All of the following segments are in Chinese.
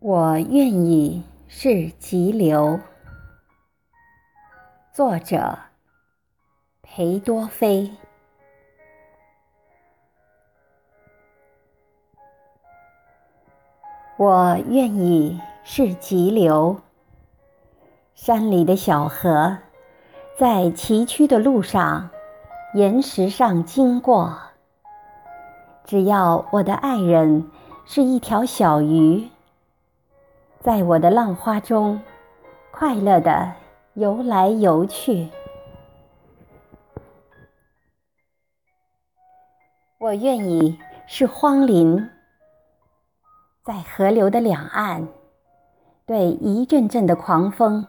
我愿意是急流。作者：裴多菲。我愿意是急流。山里的小河，在崎岖的路上，岩石上经过。只要我的爱人是一条小鱼。在我的浪花中，快乐地游来游去。我愿意是荒林，在河流的两岸，对一阵阵的狂风，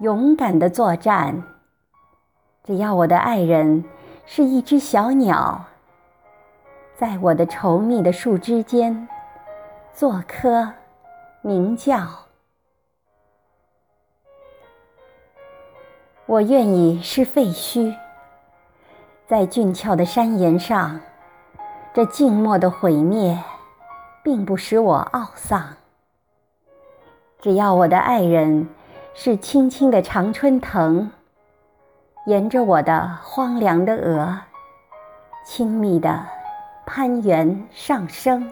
勇敢地作战。只要我的爱人是一只小鸟，在我的稠密的树枝间，做客。鸣叫，我愿意是废墟，在俊俏的山岩上，这静默的毁灭，并不使我懊丧。只要我的爱人是青青的常春藤，沿着我的荒凉的额，亲密的攀援上升。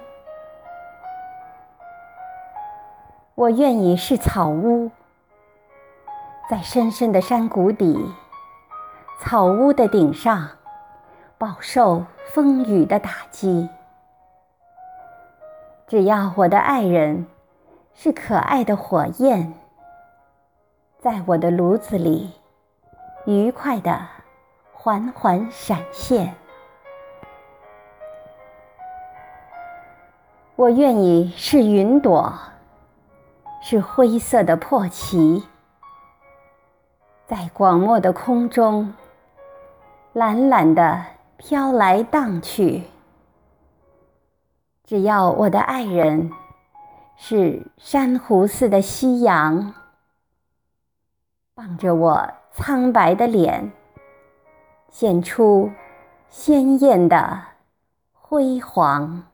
我愿意是草屋，在深深的山谷底，草屋的顶上，饱受风雨的打击。只要我的爱人是可爱的火焰，在我的炉子里，愉快的缓缓闪现。我愿意是云朵。是灰色的破旗，在广漠的空中，懒懒地飘来荡去。只要我的爱人是珊瑚似的夕阳，傍着我苍白的脸，显出鲜艳的辉煌。